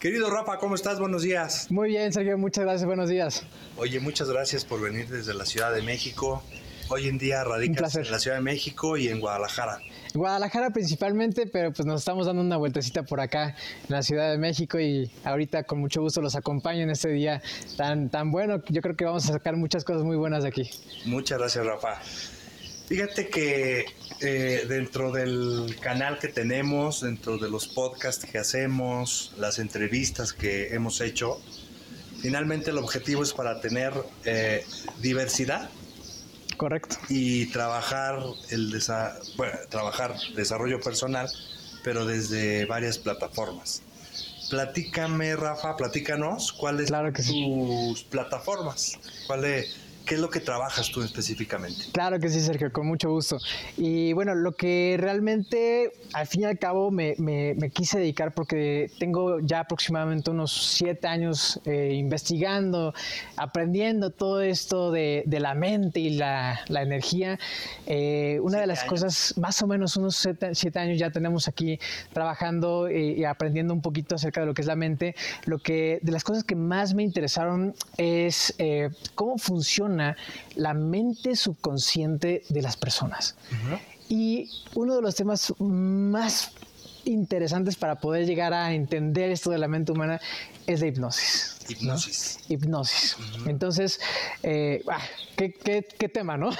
Querido Rafa, ¿cómo estás? Buenos días. Muy bien, Sergio, muchas gracias, buenos días. Oye, muchas gracias por venir desde la Ciudad de México. Hoy en día radicas en la Ciudad de México y en Guadalajara. Guadalajara principalmente, pero pues nos estamos dando una vueltecita por acá en la Ciudad de México y ahorita con mucho gusto los acompaño en este día tan, tan bueno. Yo creo que vamos a sacar muchas cosas muy buenas de aquí. Muchas gracias, Rafa. Fíjate que eh, dentro del canal que tenemos, dentro de los podcasts que hacemos, las entrevistas que hemos hecho, finalmente el objetivo es para tener eh, diversidad. Correcto. Y trabajar el trabajar desarrollo personal, pero desde varias plataformas. Platícame, Rafa, platícanos cuáles son tus plataformas. ¿Cuál es, ¿Qué es lo que trabajas tú específicamente? Claro que sí, Sergio, con mucho gusto. Y bueno, lo que realmente al fin y al cabo me, quise dedicar porque tengo ya aproximadamente unos siete años eh, investigando, aprendiendo todo esto de, la mente y la, energía. Eh, una de las cosas, más o menos unos siete, años ya tenemos aquí trabajando eh, y aprendiendo un poquito acerca de lo que es la mente. Lo que de las cosas que más me interesaron es cómo funciona la mente subconsciente de las personas. Y uno de los temas más interesantes para poder llegar a entender esto de la mente humana es la hipnosis. Hipnosis. Hipnosis. Entonces, eh, ah, ¿qué, tema, ¿no?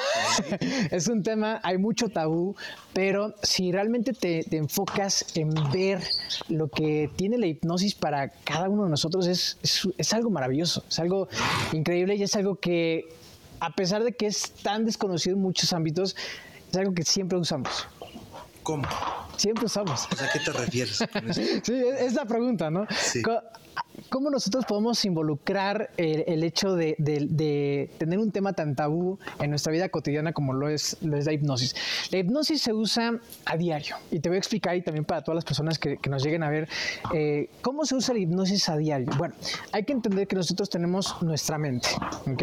es un tema, hay mucho tabú, pero si realmente te, enfocas en ver lo que tiene la hipnosis para cada uno de nosotros, es, es algo maravilloso, es algo increíble y es algo que a pesar de que es tan desconocido en muchos ámbitos, es algo que siempre usamos. ¿Cómo? Siempre usamos. ¿A qué te refieres? sí, es la pregunta, ¿no? Sí. ¿Cómo nosotros podemos involucrar el, hecho de, tener un tema tan tabú en nuestra vida cotidiana como lo es, la hipnosis? La hipnosis se usa a diario y te voy a explicar y también para todas las personas que, nos lleguen a ver eh, cómo se usa la hipnosis a diario. Bueno, hay que entender que nosotros tenemos nuestra mente, ¿ok?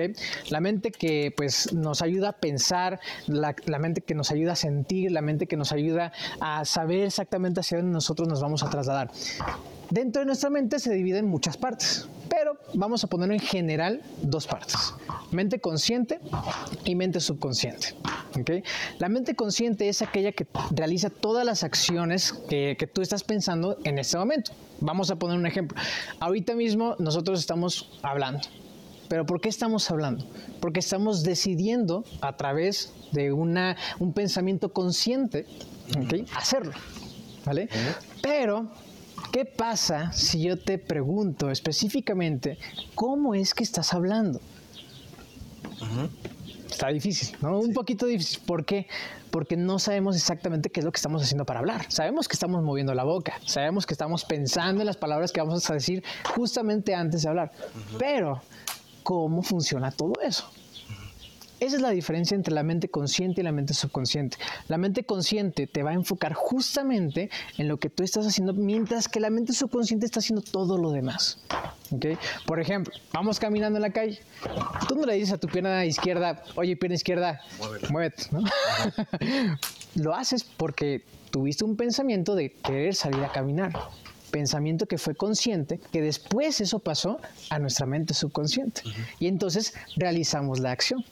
La mente que pues nos ayuda a pensar, la, la mente que nos ayuda a sentir, la mente que nos ayuda a saber exactamente hacia dónde nosotros nos vamos a trasladar. Dentro de nuestra mente se divide en muchas partes, pero vamos a poner en general dos partes, mente consciente y mente subconsciente. ¿okay? La mente consciente es aquella que realiza todas las acciones que, que tú estás pensando en este momento. Vamos a poner un ejemplo. Ahorita mismo nosotros estamos hablando. ¿Pero por qué estamos hablando? Porque estamos decidiendo a través de una, un pensamiento consciente ¿okay? hacerlo. ¿Vale? Pero ¿Qué pasa si yo te pregunto específicamente cómo es que estás hablando? Está difícil, ¿no? Un poquito difícil. ¿Por qué? Porque no sabemos exactamente qué es lo que estamos haciendo para hablar. Sabemos que estamos moviendo la boca, sabemos que estamos pensando en las palabras que vamos a decir justamente antes de hablar. Pero, ¿cómo funciona todo eso? Esa es la diferencia entre la mente consciente y la mente subconsciente. La mente consciente te va a enfocar justamente en lo que tú estás haciendo, mientras que la mente subconsciente está haciendo todo lo demás. ¿Okay? Por ejemplo, vamos caminando en la calle. Tú no le dices a tu pierna izquierda, oye, pierna izquierda, muévete. ¿no? lo haces porque tuviste un pensamiento de querer salir a caminar pensamiento que fue consciente, que después eso pasó a nuestra mente subconsciente. Y entonces realizamos la acción.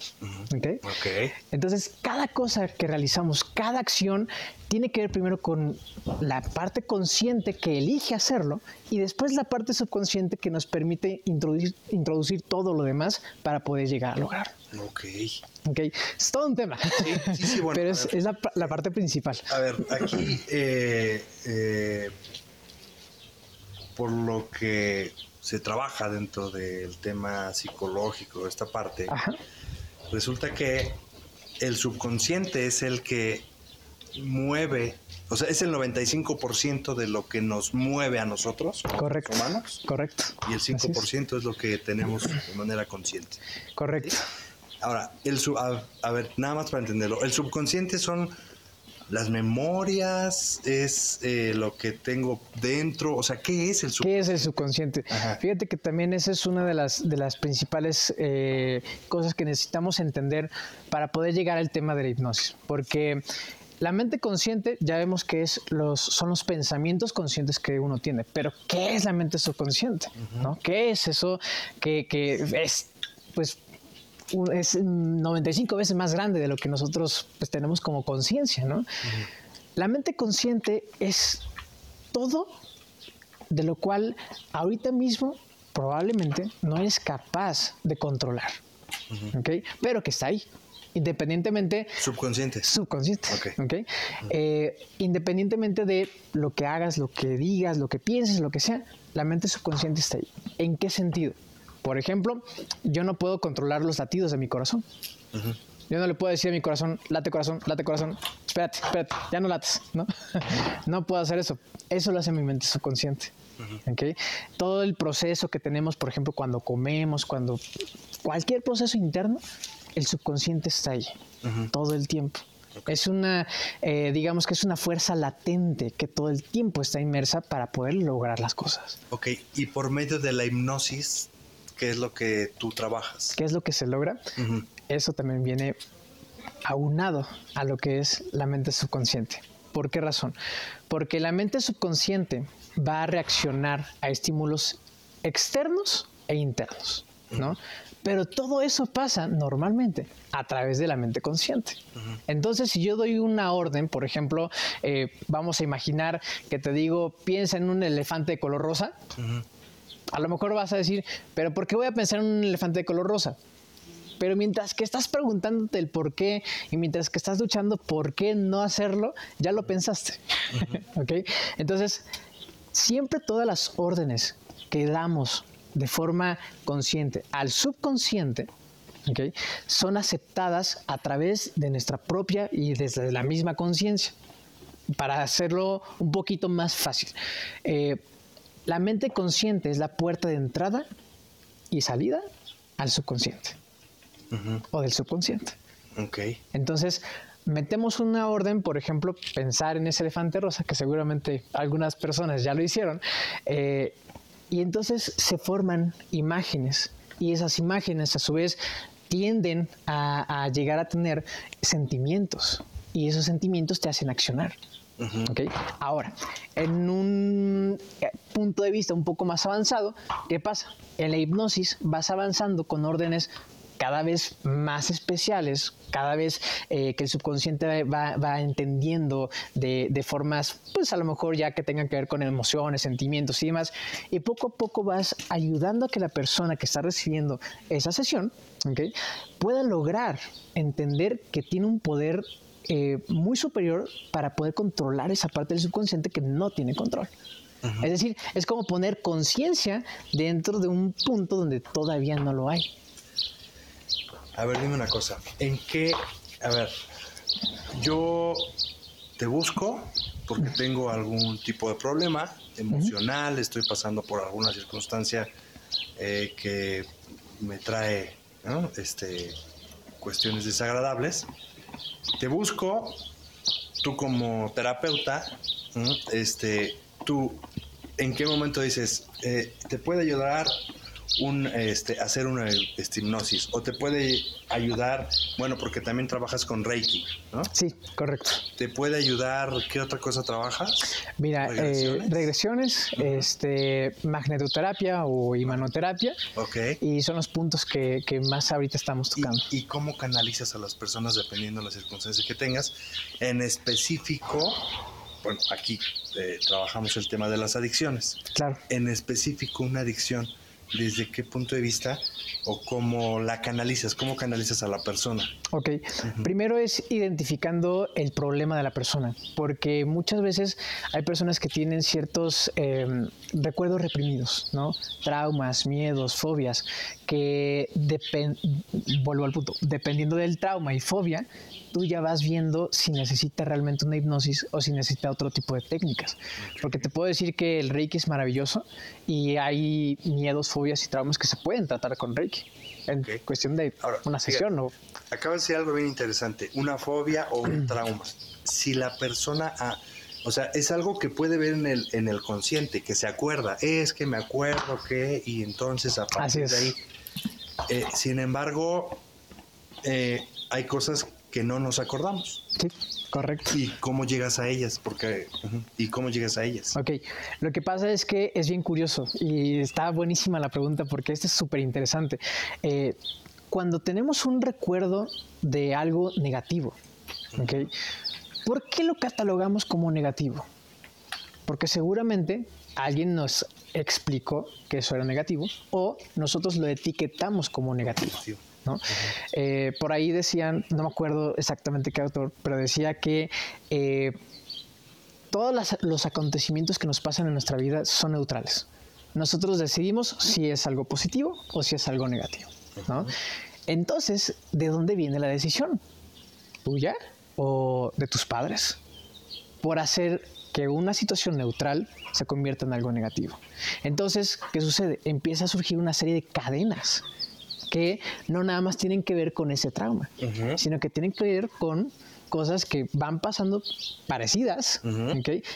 Entonces, cada cosa que realizamos, cada acción, tiene que ver primero con la parte consciente que elige hacerlo y después la parte subconsciente que nos permite introducir, introducir todo lo demás para poder llegar a lograr. Ok. Ok, es todo un tema. Sí, sí, bueno, Pero es, la, parte principal. A ver, aquí eh, eh, por lo que se trabaja dentro del tema psicológico, esta parte, resulta que el subconsciente es el que mueve, o sea, es el 95% de lo que nos mueve a nosotros, Correcto. los humanos. Correcto. Y el 5% es. lo que tenemos de manera consciente. Correcto. Ahora, el a ver, nada más para entenderlo, el subconsciente son las memorias, es eh, lo que tengo dentro, o sea, ¿qué es el subconsciente? ¿Qué es el subconsciente? Fíjate que también esa es una de las, de las principales eh, cosas que necesitamos entender para poder llegar al tema de la hipnosis, porque la mente consciente ya vemos que es los, son los pensamientos conscientes que uno tiene, pero ¿qué es la mente subconsciente? ¿no? ¿Qué es eso que, que es, pues, es 95 veces más grande de lo que nosotros pues, tenemos como conciencia, ¿no? La mente consciente es todo de lo cual ahorita mismo probablemente no eres capaz de controlar. Pero que está ahí, independientemente... Subconsciente. Subconsciente. Okay. Eh, independientemente de lo que hagas, lo que digas, lo que pienses, lo que sea, la mente subconsciente está ahí. ¿En qué sentido? Por ejemplo, yo no puedo controlar los latidos de mi corazón. Yo no le puedo decir a mi corazón, late corazón, late corazón, espérate, espérate, ya no lates, ¿no? no puedo hacer eso. Eso lo hace mi mente subconsciente. ¿okay? Todo el proceso que tenemos, por ejemplo, cuando comemos, cuando cualquier proceso interno, el subconsciente está ahí todo el tiempo. Es una, eh, digamos que es una fuerza latente que todo el tiempo está inmersa para poder lograr las cosas. Ok, y por medio de la hipnosis, ¿qué es lo que tú trabajas? ¿Qué es lo que se logra? Eso también viene aunado a lo que es la mente subconsciente. ¿Por qué razón? Porque la mente subconsciente va a reaccionar a estímulos externos e internos, ¿no? Pero todo eso pasa normalmente a través de la mente consciente. Entonces, si yo doy una orden, por ejemplo, eh, vamos a imaginar que te digo, piensa en un elefante de color rosa, a lo mejor vas a decir, pero ¿por qué voy a pensar en un elefante de color rosa? Pero mientras que estás preguntándote el por qué y mientras que estás luchando por qué no hacerlo, ya lo pensaste. Entonces, siempre todas las órdenes que damos de forma consciente al subconsciente, son aceptadas a través de nuestra propia y desde la misma conciencia. Para hacerlo un poquito más fácil. Eh, la mente consciente es la puerta de entrada y salida al subconsciente o del subconsciente. Entonces, metemos una orden, por ejemplo, pensar en ese elefante rosa, que seguramente algunas personas ya lo hicieron, eh, y entonces se forman imágenes y esas imágenes a su vez tienden a, llegar a tener sentimientos y esos sentimientos te hacen accionar. Ahora, en un eh, punto de vista un poco más avanzado, ¿qué pasa? En la hipnosis vas avanzando con órdenes cada vez más especiales, cada vez eh, que el subconsciente va, entendiendo de, formas, pues a lo mejor ya que tengan que ver con emociones, sentimientos y demás, y poco a poco vas ayudando a que la persona que está recibiendo esa sesión pueda lograr entender que tiene un poder eh, muy superior para poder controlar esa parte del subconsciente que no tiene control. Es decir, es como poner conciencia dentro de un punto donde todavía no lo hay. A ver, dime una cosa. ¿En qué, a ver, yo te busco porque tengo algún tipo de problema emocional, estoy pasando por alguna circunstancia eh, que me trae este, cuestiones desagradables. Te busco, tú como terapeuta, este, tú, ¿en qué momento dices, eh, te puede ayudar un, este, hacer una este, hipnosis o te puede ayudar, bueno, porque también trabajas con Reiki, ¿no? Sí, correcto. ¿Te puede ayudar? ¿Qué otra cosa trabajas? Mira, regresiones, eh, este, magnetoterapia o imanoterapia. Ok. Y son los puntos que, que más ahorita estamos tocando. ¿Y, cómo canalizas a las personas dependiendo de las circunstancias que tengas? En específico, bueno, aquí eh, trabajamos el tema de las adicciones. Claro. En específico, una adicción desde qué punto de vista o cómo la canalizas, cómo canalizas a la persona. Ok, primero es identificando el problema de la persona, porque muchas veces hay personas que tienen ciertos em, recuerdos reprimidos, ¿no? Traumas, miedos, fobias, que vuelvo al punto, dependiendo del trauma y fobia, tú ya vas viendo si necesita realmente una hipnosis o si necesita otro tipo de técnicas. Porque te puedo decir que el Reiki es maravilloso y hay miedos, fobias y traumas que se pueden tratar con Reiki. En cuestión de una sesión. ¿no? Acaba de decir algo bien interesante, una fobia o un trauma. Si la persona... o sea, es algo que puede ver en el, en el consciente, que se acuerda. Es que me acuerdo que, y entonces a partir de ahí. Eh, sin embargo, eh, hay cosas que no nos acordamos. Sí, correcto. ¿Y cómo llegas a ellas? Porque, ¿Y cómo llegas a ellas? Ok, lo que pasa es que es bien curioso y está buenísima la pregunta porque este es súper interesante. Eh, cuando tenemos un recuerdo de algo negativo, ¿ok? ¿Por qué lo catalogamos como negativo? Porque seguramente alguien nos explicó que eso era negativo o nosotros lo etiquetamos como negativo. ¿No? Eh, por ahí decían, no me acuerdo exactamente qué autor, pero decía que eh, todos los acontecimientos que nos pasan en nuestra vida son neutrales. Nosotros decidimos si es algo positivo o si es algo negativo. ¿no? Entonces, ¿de dónde viene la decisión? ¿Tuya o de tus padres? Por hacer que una situación neutral se convierta en algo negativo. Entonces, ¿qué sucede? Empieza a surgir una serie de cadenas que no nada más tienen que ver con ese trauma, sino que tienen que ver con cosas que van pasando parecidas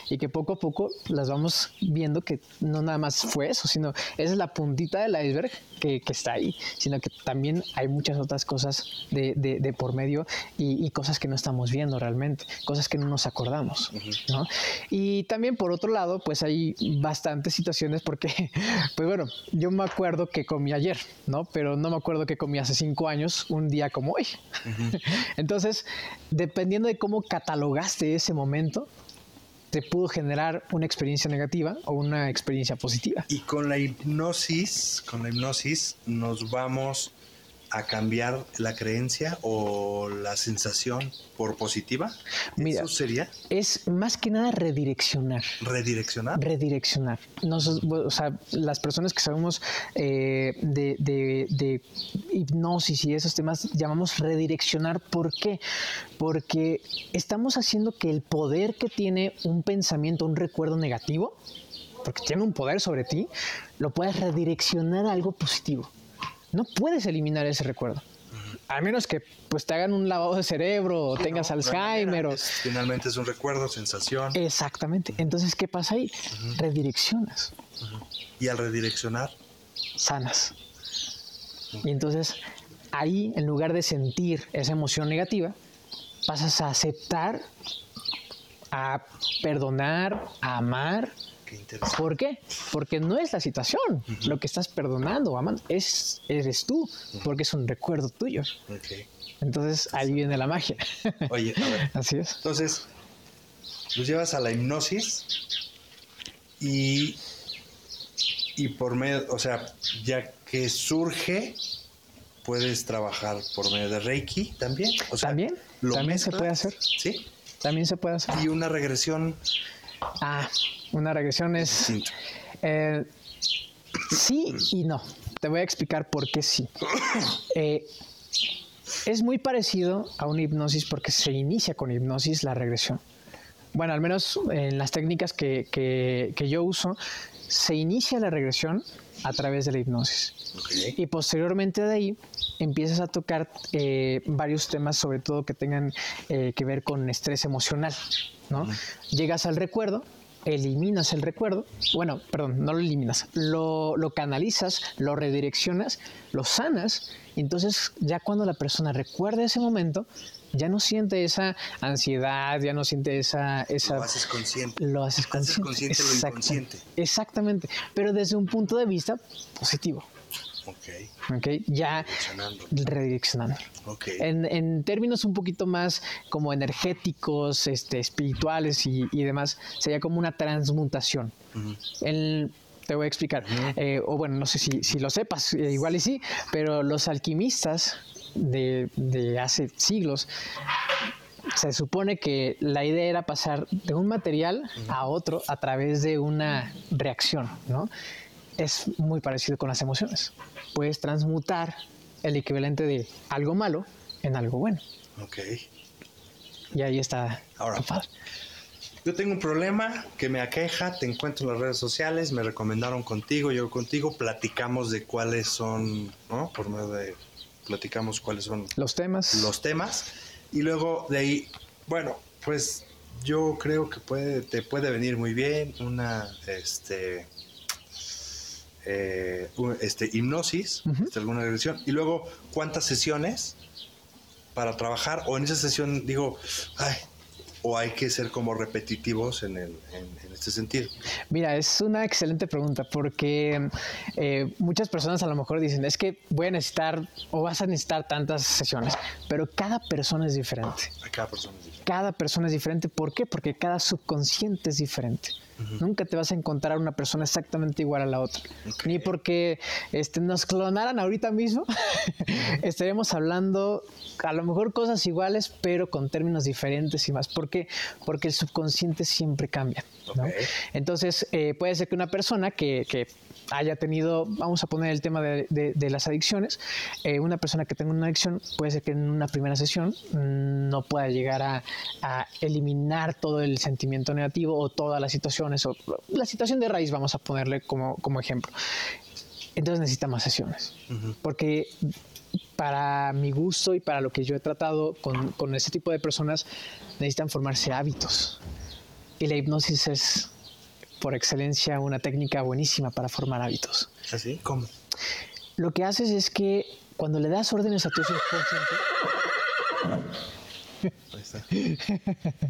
y que poco a poco las vamos viendo que no nada más fue eso, sino es la puntita del iceberg que, está ahí, sino que también hay muchas otras cosas de, por medio y, cosas que no estamos viendo realmente, cosas que no nos acordamos. Y también por otro lado, pues hay bastantes situaciones porque, pues bueno, yo me acuerdo que comí ayer, ¿no? Pero no me acuerdo que comí hace cinco años, un día como hoy. Entonces, dependiendo de cómo catalogaste ese momento, te pudo generar una experiencia negativa o una experiencia positiva. Y con la hipnosis, con la hipnosis nos vamos a cambiar la creencia o la sensación por positiva? Mira, ¿Eso sería? Es más que nada redireccionar. ¿Redireccionar? Redireccionar. o sea, las personas que sabemos eh, de, de, hipnosis y esos temas llamamos redireccionar. ¿Por qué? Porque estamos haciendo que el poder que tiene un pensamiento, un recuerdo negativo, porque tiene un poder sobre ti, lo puedes redireccionar a algo positivo no puedes eliminar ese recuerdo. A menos que pues te hagan un lavado de cerebro o tengas Alzheimer. O... finalmente es un recuerdo, sensación. Exactamente. Entonces, ¿qué pasa ahí? Redireccionas. Y al redireccionar. Sanas. Y entonces, ahí, en lugar de sentir esa emoción negativa, pasas a aceptar, a perdonar, a amar ¿Por qué? Porque no es la situación lo que estás perdonando o amando, es, eres tú, porque es un recuerdo tuyo. Entonces ahí viene la magia. Oye, a ver. Así es. Entonces, los llevas a la hipnosis y, y por medio, o sea, ya que surge, puedes trabajar por medio de Reiki también. O sea, también, también se puede hacer. Sí. También se puede hacer. Y una regresión. Ah, una regresión es... Eh, sí y no. Te voy a explicar por qué sí. Eh, es muy parecido a una hipnosis porque se inicia con hipnosis la regresión. Bueno, al menos en las técnicas que, yo uso, se inicia la regresión a través de la hipnosis. Y posteriormente de ahí empiezas a tocar eh, varios temas, sobre todo que tengan que ver con estrés emocional. ¿no? Llegas al recuerdo, eliminas el recuerdo, bueno, perdón, no lo eliminas, lo, canalizas, lo redireccionas, lo sanas, entonces ya cuando la persona recuerda ese momento, ya no siente esa ansiedad, ya no siente esa... esa lo haces consciente. Lo haces consciente. consciente lo inconsciente. Exactamente, pero desde un punto de vista positivo. Ok. Ya redireccionando. Okay. En, términos un poquito más como energéticos, este, espirituales y, demás, sería como una transmutación. te voy a explicar. Eh, o bueno, no sé si, lo sepas, eh, igual y sí, pero los alquimistas de, hace siglos se supone que la idea era pasar de un material a otro a través de una reacción, ¿no? Es muy parecido con las emociones puedes transmutar el equivalente de algo malo en algo bueno. Ok. Y ahí está. Ahora, yo tengo un problema que me aqueja, te encuentro en las redes sociales, me recomendaron contigo, yo contigo, platicamos de cuáles son, ¿no? Por medio de, platicamos cuáles son los temas. Los temas. Y luego de ahí, bueno, pues yo creo que puede, te puede venir muy bien una, este, eh, este, hipnosis, este, alguna regresión, y luego cuántas sesiones para trabajar? O en esa sesión digo, ay, o hay que ser como repetitivos en, el, en, este sentido? Mira, es una excelente pregunta porque eh, muchas personas a lo mejor dicen, es que voy a necesitar o vas a necesitar tantas sesiones, pero cada persona es diferente. Cada persona es diferente. Cada persona es diferente. ¿Por qué? Porque cada subconsciente es diferente. Nunca te vas a encontrar una persona exactamente igual a la otra. Ni porque este, nos clonaran ahorita mismo, estaríamos hablando a lo mejor cosas iguales, pero con términos diferentes y más. ¿Por qué? Porque el subconsciente siempre cambia. Entonces, eh, puede ser que una persona que, que haya tenido, vamos a poner el tema de, las adicciones, eh, una persona que tenga una adicción puede ser que en una primera sesión no pueda llegar a, eliminar todo el sentimiento negativo o todas las situaciones, o la situación de raíz vamos a ponerle como, ejemplo. Entonces necesita más sesiones, porque para mi gusto y para lo que yo he tratado con, con ese tipo de personas, necesitan formarse hábitos. Y la hipnosis es por excelencia una técnica buenísima para formar hábitos. ¿Así? ¿Cómo? Lo que haces es que cuando le das órdenes a tu subconsciente... Ahí está.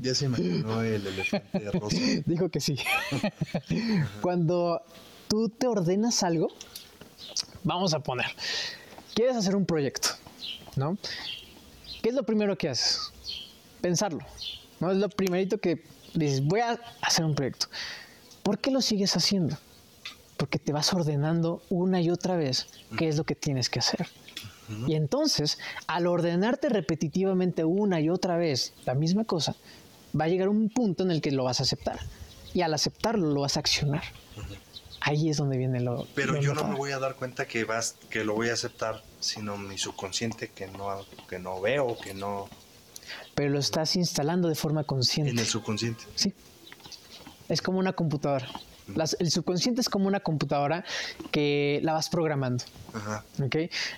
Ya se imaginó el elefante rosa. Dijo que sí. Cuando tú te ordenas algo, vamos a poner, quieres hacer un proyecto, ¿no? ¿Qué es lo primero que haces? Pensarlo. ¿no? Es lo primerito que dices, voy a hacer un proyecto. ¿Por qué lo sigues haciendo? Porque te vas ordenando una y otra vez qué es lo que tienes que hacer. Y entonces, al ordenarte repetitivamente una y otra vez la misma cosa, va a llegar un punto en el que lo vas a aceptar. Y al aceptarlo, lo vas a accionar. Ahí es donde viene lo. Pero yo no me voy a dar cuenta que vas, que lo voy a aceptar, sino mi subconsciente que no, que no veo, que no. Pero lo estás instalando de forma consciente. En el subconsciente. Sí es como una computadora. el subconsciente es como una computadora que la vas programando. Ajá.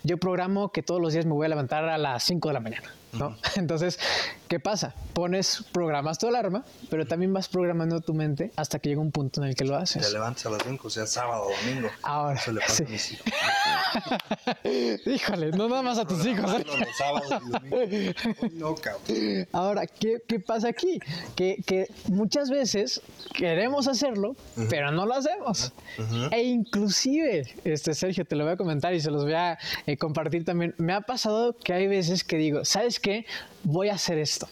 Yo programo que todos los días me voy a levantar a las 5 de la mañana. ¿No? Entonces, ¿qué pasa? Pones, programas tu alarma, pero también vas programando tu mente hasta que llega un punto en el que lo haces. Te levantas a las 5, o sea, sábado domingo. Ahora, Eso le pasa a mis hijos. Híjole, no nada más a tus hijos. ¿eh? No, los sábados y domingos. No, cabrón. Ahora, ¿qué, ¿qué, pasa aquí? Que, que, muchas veces queremos hacerlo, pero no lo hacemos. E inclusive, este Sergio, te lo voy a comentar y se los voy a eh, compartir también. Me ha pasado que hay veces que digo, ¿sabes que voy a hacer esto.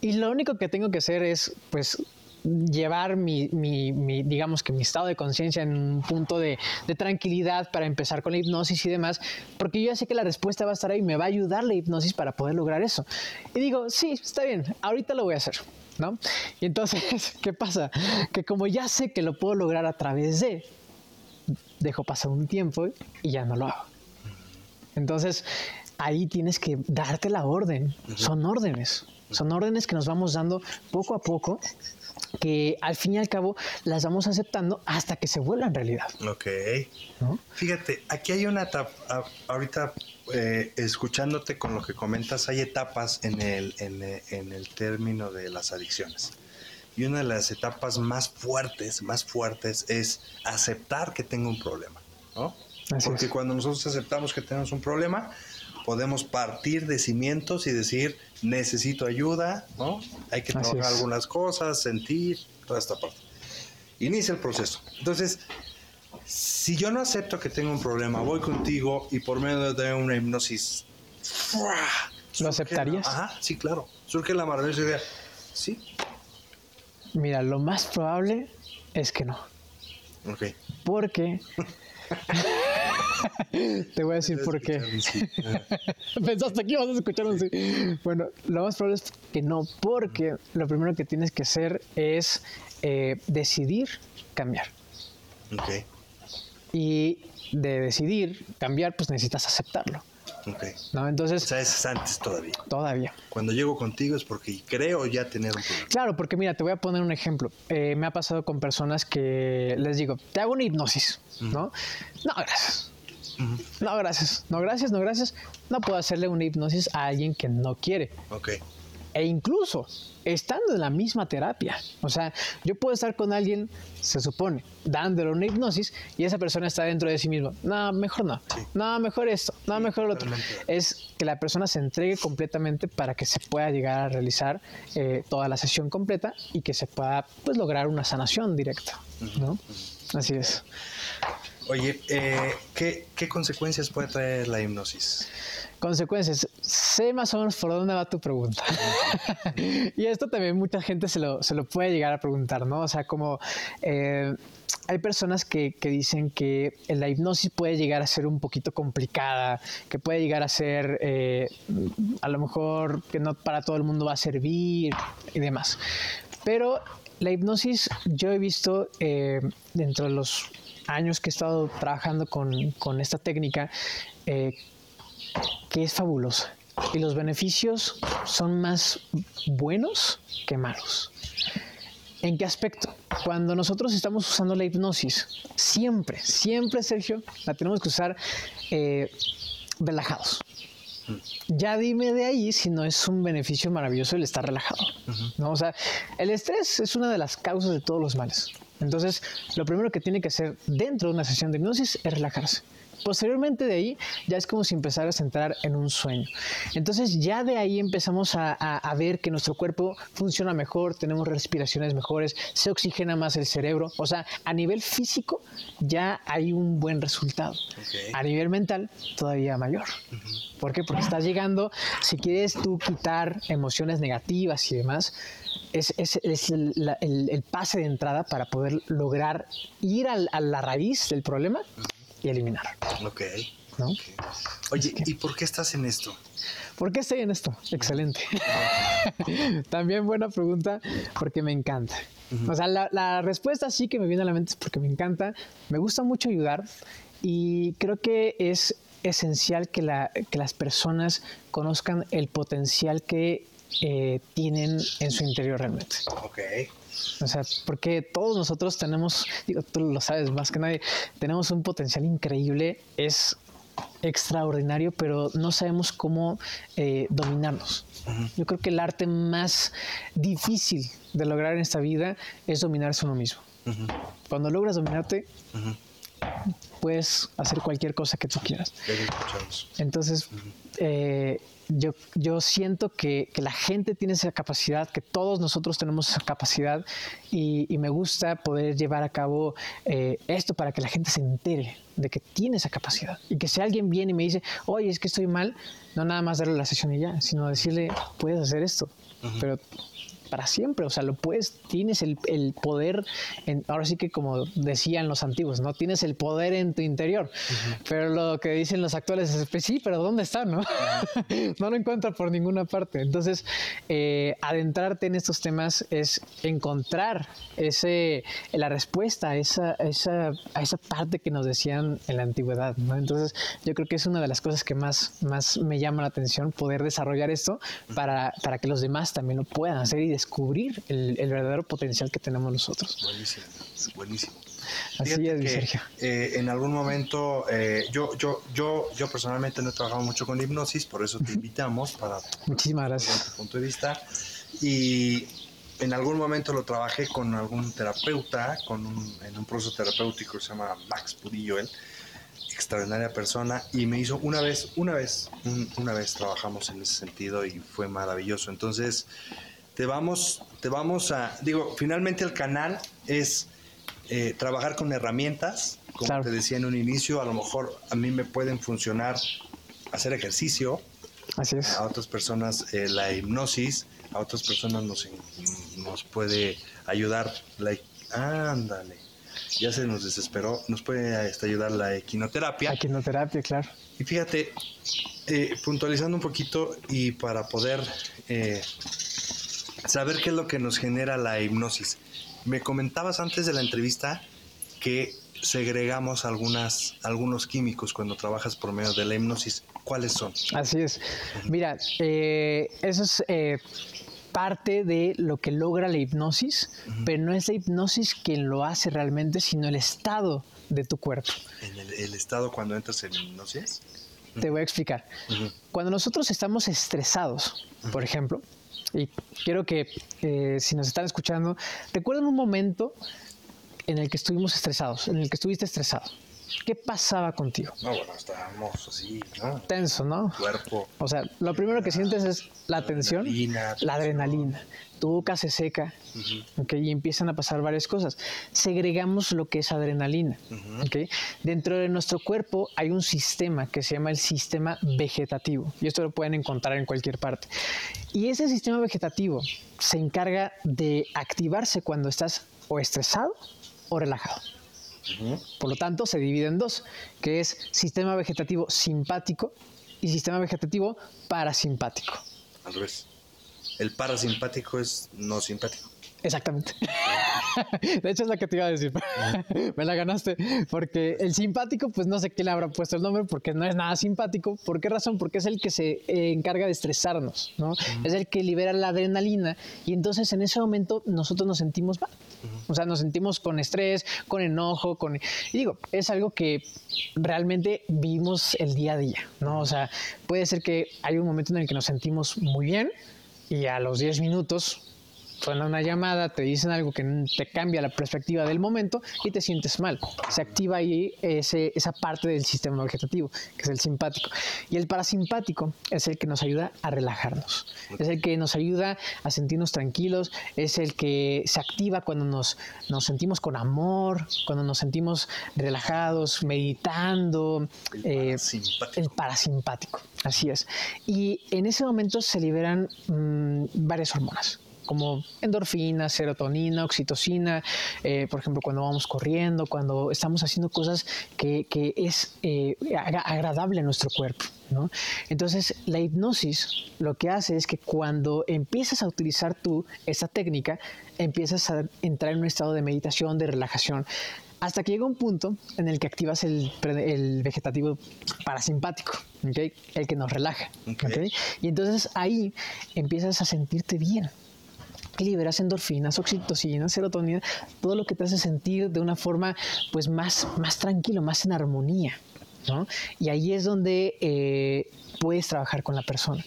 Y lo único que tengo que hacer es, pues, llevar mi, digamos que mi estado de conciencia en un punto de, tranquilidad para empezar con la hipnosis y demás, porque yo ya sé que la respuesta va a estar ahí, me va a ayudar la hipnosis para poder lograr eso. Y digo, sí, está bien, ahorita lo voy a hacer, ¿no? Y entonces, ¿qué pasa? Que como ya sé que lo puedo lograr a través de, dejo pasar un tiempo y ya no lo hago. Entonces, ahí tienes que darte la orden. Son órdenes. Son órdenes que nos vamos dando poco a poco, que al fin y al cabo las vamos aceptando hasta que se vuelvan realidad. Ok. Fíjate, aquí hay una etapa, ahorita eh, escuchándote con lo que comentas, hay etapas en el, en, el término de las adicciones. Y una de las etapas más fuertes, más fuertes, es aceptar que tengo un problema, ¿no? Porque cuando nosotros aceptamos que tenemos un problema, podemos partir de cimientos y decir, necesito ayuda, ¿no? Hay que trabajar algunas cosas, sentir, toda esta parte. Inicia el proceso. Entonces, si yo no acepto que tengo un problema, voy contigo y por medio de una hipnosis, ¿lo aceptarías? Ajá, sí, claro. Surge la maravillosa idea. Sí. Mira, lo más probable es que no. Ok. Porque Te voy a decir por qué. Pensaste que ibas a escuchar un sí. Bueno, lo más probable es que no, porque lo primero que tienes que hacer es eh, decidir cambiar. Ok. Y de decidir cambiar, pues necesitas aceptarlo. Ok. ¿No? Entonces. O sea, es antes todavía. Todavía. Cuando llego contigo es porque creo ya tener un problema. Claro, porque mira, te voy a poner un ejemplo. Eh, me ha pasado con personas que les digo, te hago una hipnosis, ¿no? No, gracias. No, gracias. No, gracias, no, gracias. No puedo hacerle una hipnosis a alguien que no quiere. Ok. E incluso estando en la misma terapia. O sea, yo puedo estar con alguien, se supone, dándole una hipnosis y esa persona está dentro de sí mismo. No, mejor no. No, mejor esto. No, mejor lo otro. Es que la persona se entregue completamente para que se pueda llegar a realizar eh, toda la sesión completa y que se pueda pues, lograr una sanación directa. ¿no? Así es. Oye, eh, ¿qué, ¿qué consecuencias puede traer la hipnosis? Consecuencias. Sé más o menos por dónde va tu pregunta. y esto también mucha gente se lo, se lo, puede llegar a preguntar, ¿no? O sea, como eh, hay personas que, que, dicen que la hipnosis puede llegar a ser un poquito complicada, que puede llegar a ser, eh, a lo mejor, que no para todo el mundo va a servir y demás. Pero la hipnosis yo he visto eh, dentro de los años que he estado trabajando con, con esta técnica, eh, que es fabulosa. Y los beneficios son más buenos que malos. ¿En qué aspecto? Cuando nosotros estamos usando la hipnosis, siempre, siempre, Sergio, la tenemos que usar eh, relajados. Ya dime de ahí si no es un beneficio maravilloso el estar relajado. ¿no? O sea, el estrés es una de las causas de todos los males. Entonces, lo primero que tiene que hacer dentro de una sesión de hipnosis es relajarse. Posteriormente de ahí ya es como si empezara a centrar en un sueño. Entonces ya de ahí empezamos a, ver que nuestro cuerpo funciona mejor, tenemos respiraciones mejores, se oxigena más el cerebro. O sea, a nivel físico ya hay un buen resultado. A nivel mental todavía mayor. ¿Por qué? Porque estás llegando, si quieres tú quitar emociones negativas y demás, es, el, pase de entrada para poder lograr ir a la raíz del problema y eliminar. Ok. ¿No? Oye, ¿y por qué estás en esto? ¿Por qué estoy en esto? Excelente. También buena pregunta, porque me encanta. O sea, la, respuesta sí que me viene a la mente es porque me encanta, me gusta mucho ayudar y creo que es esencial que, la, que las personas conozcan el potencial que eh, tienen en su interior realmente. Ok. O sea, porque todos nosotros tenemos, digo, tú lo sabes más que nadie, tenemos un potencial increíble, es extraordinario, pero no sabemos cómo eh, dominarnos. Yo creo que el arte más difícil de lograr en esta vida es dominarse uno mismo. Cuando logras dominarte, puedes hacer cualquier cosa que tú quieras. Entonces, eh, yo, yo siento que, que, la gente tiene esa capacidad, que todos nosotros tenemos esa capacidad y, y me gusta poder llevar a cabo eh, esto para que la gente se entere de que tiene esa capacidad. Y que si alguien viene y me dice, oye, es que estoy mal, no nada más darle la sesión y ya, sino decirle, puedes hacer esto, pero para siempre, o sea, lo puedes, tienes el, el poder, en, ahora sí que como decían los antiguos, ¿no? Tienes el poder en tu interior, pero lo que dicen los actuales es, pues sí, pero ¿dónde está, no? no lo encuentro por ninguna parte. Entonces, eh, adentrarte en estos temas es encontrar ese, la respuesta a esa, esa, a esa parte que nos decían en la antigüedad, ¿no? Entonces, yo creo que es una de las cosas que más, más me llama la atención, poder desarrollar esto para, para que los demás también lo puedan hacer y descubrir el, verdadero potencial que tenemos nosotros. Buenísimo, buenísimo. Así es, Sergio. Eh, en algún momento, eh, yo, yo, yo, yo personalmente no he trabajado mucho con hipnosis, por eso te invitamos para Muchísimas gracias. tu punto de vista. Y en algún momento lo trabajé con algún terapeuta, con un, en un proceso terapéutico que se llama Max Purillo, él, extraordinaria persona, y me hizo una vez, una vez, una vez trabajamos en ese sentido y fue maravilloso. Entonces, te vamos, te vamos a, digo, finalmente el canal es eh, trabajar con herramientas, como te decía en un inicio, a lo mejor a mí me pueden funcionar hacer ejercicio, Así es. a otras personas eh, la hipnosis, a otras personas nos, nos puede ayudar la, ándale, ya se nos desesperó, nos puede este, ayudar la equinoterapia. La equinoterapia, claro. Y fíjate, eh, puntualizando un poquito y para poder saber qué es lo que nos genera la hipnosis. Me comentabas antes de la entrevista que segregamos algunas, algunos químicos cuando trabajas por medio de la hipnosis. ¿Cuáles son? Así es. Mira, eh, eso es eh, parte de lo que logra la hipnosis, pero no es la hipnosis quien lo hace realmente, sino el estado de tu cuerpo. ¿En el, estado cuando entras en hipnosis? Te voy a explicar. Cuando nosotros estamos estresados, por ejemplo, y quiero que eh, si nos están escuchando, recuerden un momento en el que estuvimos estresados, en el que estuviste estresado. ¿Qué pasaba contigo? No, bueno, estábamos así, ¿no? Tenso, ¿no? Cuerpo. O sea, lo primero que sientes es la tensión, Adrenalina, la adrenalina. Tu boca se seca, ¿ok? Y empiezan a pasar varias cosas. Segregamos lo que es adrenalina, ¿ok? Dentro de nuestro cuerpo hay un sistema que se llama el sistema vegetativo. Y esto lo pueden encontrar en cualquier parte. Y ese sistema vegetativo se encarga de activarse cuando estás o estresado o relajado. Por lo tanto, se divide en dos, que es sistema vegetativo simpático y sistema vegetativo parasimpático. Al revés. El parasimpático es no simpático. Exactamente. De hecho es la que te iba a decir. Me la ganaste. Porque el simpático, pues no sé qué le habrá puesto el nombre porque no es nada simpático. ¿Por qué razón? Porque es el que se eh, encarga de estresarnos, ¿no? Es el que libera la adrenalina y entonces en ese momento nosotros nos sentimos mal. O sea, nos sentimos con estrés, con enojo, con... Y digo, es algo que realmente vivimos el día a día, ¿no? O sea, puede ser que hay un momento en el que nos sentimos muy bien y a los 10 minutos suena una llamada, te dicen algo que te cambia la perspectiva del momento y te sientes mal. Se activa ahí ese, esa parte del sistema vegetativo, que es el simpático. Y el parasimpático es el que nos ayuda a relajarnos. Es el que nos ayuda a sentirnos tranquilos, es el que se activa cuando nos, nos sentimos con amor, cuando nos sentimos relajados, meditando. El eh, parasimpático. el parasimpático, así es. Y en ese momento se liberan mm, varias hormonas como endorfina, serotonina, oxitocina, eh, por ejemplo, cuando vamos corriendo, cuando estamos haciendo cosas que, que es eh, agra- agradable a nuestro cuerpo. ¿no? Entonces, la hipnosis lo que hace es que cuando empiezas a utilizar tú esta técnica, empiezas a entrar en un estado de meditación, de relajación, hasta que llega un punto en el que activas el, el vegetativo parasimpático, ¿ok? el que nos relaja. Ok. ¿ok? Y entonces ahí empiezas a sentirte bien. Liberas endorfinas, oxitocina, serotonina, todo lo que te hace sentir de una forma pues más, más tranquilo, más en armonía. ¿no? Y ahí es donde eh, puedes trabajar con la persona.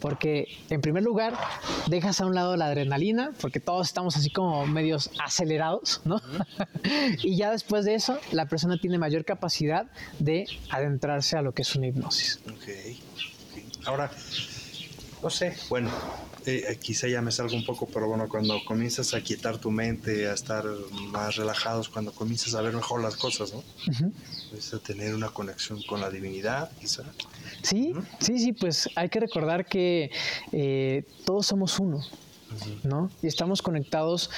Porque en primer lugar dejas a un lado la adrenalina, porque todos estamos así como medios acelerados, ¿no? y ya después de eso, la persona tiene mayor capacidad de adentrarse a lo que es una hipnosis. Ok. Ahora, no sé, bueno, eh, quizá ya me salgo un poco, pero bueno, cuando comienzas a quietar tu mente, a estar más relajados, cuando comienzas a ver mejor las cosas, ¿no? Ujú. Comienzas a tener una conexión con la divinidad, quizá. Sí, sí, sí, pues hay que recordar que eh, todos somos uno, ¿no? Y estamos conectados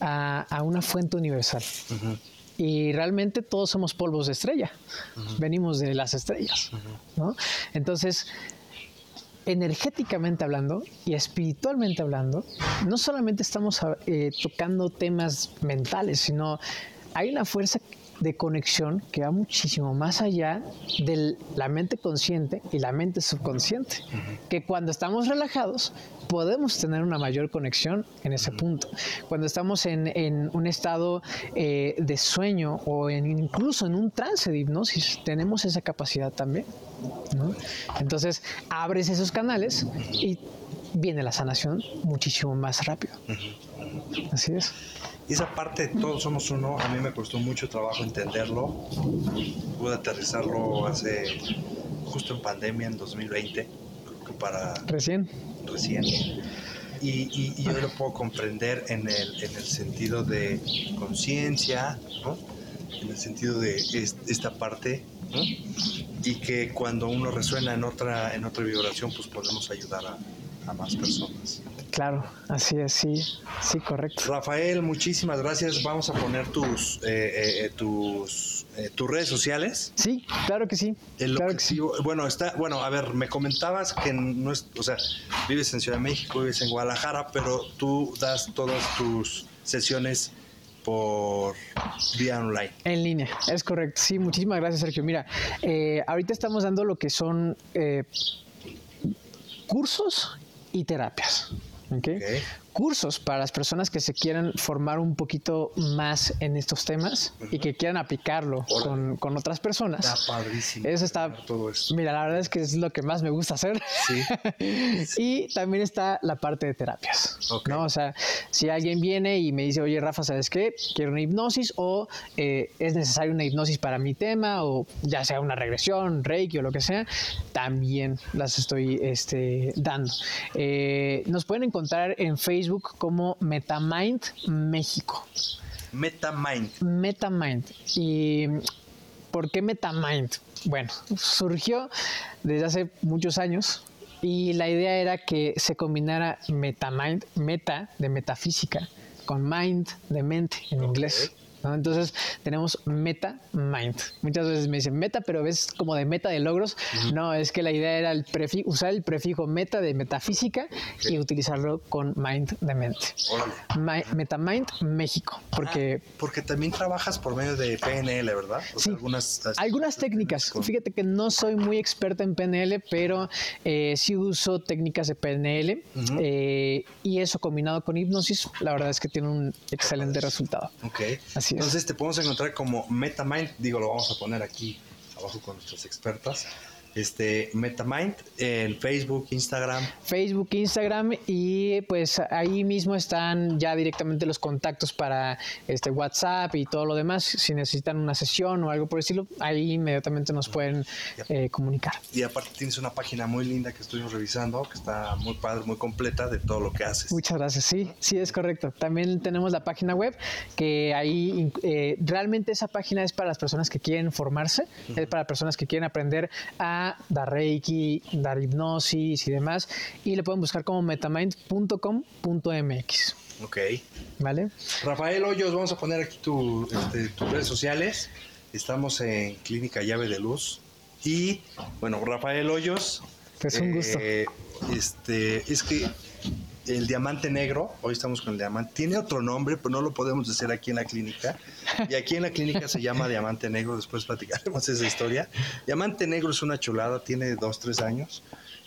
a, a una fuente universal. Y realmente todos somos polvos de estrella, venimos de las estrellas, ¿no? Entonces, energéticamente hablando y espiritualmente hablando, no solamente estamos eh, tocando temas mentales, sino hay una fuerza de conexión que va muchísimo más allá de la mente consciente y la mente subconsciente, que cuando estamos relajados podemos tener una mayor conexión en ese punto. Cuando estamos en, en un estado eh, de sueño o en, incluso en un trance de hipnosis, tenemos esa capacidad también. ¿no? Entonces abres esos canales y viene la sanación muchísimo más rápido. Así es. Y esa parte de todos somos uno, a mí me costó mucho trabajo entenderlo. Pude aterrizarlo hace, justo en pandemia, en 2020, creo que para Recién. recién. Y, y, y yo lo puedo comprender en el, en el sentido de conciencia, ¿no? En el sentido de es- esta parte, ¿no? Y que cuando uno resuena en otra, en otra vibración, pues podemos ayudar a, a más personas. Claro, así es, sí, sí, correcto. Rafael, muchísimas gracias. Vamos a poner tus, eh, eh, eh, tus, eh, tus redes sociales. Sí, claro que sí. El claro que sí. bueno, está, bueno, a ver, me comentabas que no es, o sea, vives en Ciudad de México, vives en Guadalajara, pero tú das todas tus sesiones por vía online. En línea, es correcto. Sí, muchísimas gracias, Sergio. Mira, eh, ahorita estamos dando lo que son eh, cursos y terapias. ¿Ok? Cursos para las personas que se quieran formar un poquito más en estos temas y que quieran aplicarlo con, con, otras personas. Está padrísimo. Eso está. Todo esto. Mira, la verdad es que es lo que más me gusta hacer. Sí. y también está la parte de terapias. ¿no? O sea, si alguien viene y me dice, oye, Rafa, ¿sabes qué? Quiero una hipnosis o eh, es necesaria una hipnosis para mi tema o ya sea una regresión, reiki o lo que sea, también las estoy este, dando. Eh, nos pueden encontrar en Facebook como Metamind México. Metamind. Metamind. ¿Y por qué Metamind? Bueno, surgió desde hace muchos años y la idea era que se combinara Metamind, meta de metafísica, con mind de mente en inglés. Entonces tenemos meta mind. Muchas veces me dicen meta, pero ves como de meta de logros. No, es que la idea era el usar el prefijo meta de metafísica y utilizarlo con mind de mente. meta mind México. Porque, ah, porque también trabajas por medio de PNL, ¿verdad? sí, algunas, algunas técnicas. Fíjate que no soy muy experta en PNL, pero eh, sí uso técnicas de PNL eh, y eso combinado con hipnosis, la verdad es que tiene un excelente resultado. Ok. Así entonces te podemos encontrar como MetaMind, digo, lo vamos a poner aquí abajo con nuestras expertas este MetaMind en Facebook, Instagram. Facebook, Instagram y pues ahí mismo están ya directamente los contactos para este WhatsApp y todo lo demás. Si necesitan una sesión o algo por el estilo, ahí inmediatamente nos pueden eh, comunicar. Y aparte tienes una página muy linda que estuvimos revisando, que está muy padre, muy completa de todo lo que haces. Muchas gracias, sí, sí es correcto. También tenemos la página web que ahí eh, realmente esa página es para las personas que quieren formarse, es para personas que quieren aprender a dar Reiki, dar hipnosis y demás. Y le pueden buscar como metamind.com.mx. Ok. ¿Vale? Rafael Hoyos, vamos a poner aquí este, tus redes sociales. Estamos en Clínica Llave de Luz. Y bueno, Rafael Hoyos. Pues un gusto. Eh, este, es que el diamante negro, hoy estamos con el diamante, tiene otro nombre, pero no lo podemos decir aquí en la clínica. Y aquí en la clínica se llama diamante negro, después platicaremos esa historia. Diamante negro es una chulada, tiene dos, tres años.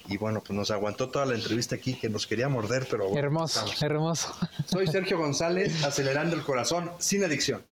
Y bueno, pues nos aguantó toda la entrevista aquí, que nos quería morder, pero... hermoso, hermoso. Soy Sergio González, acelerando el corazón sin adicción.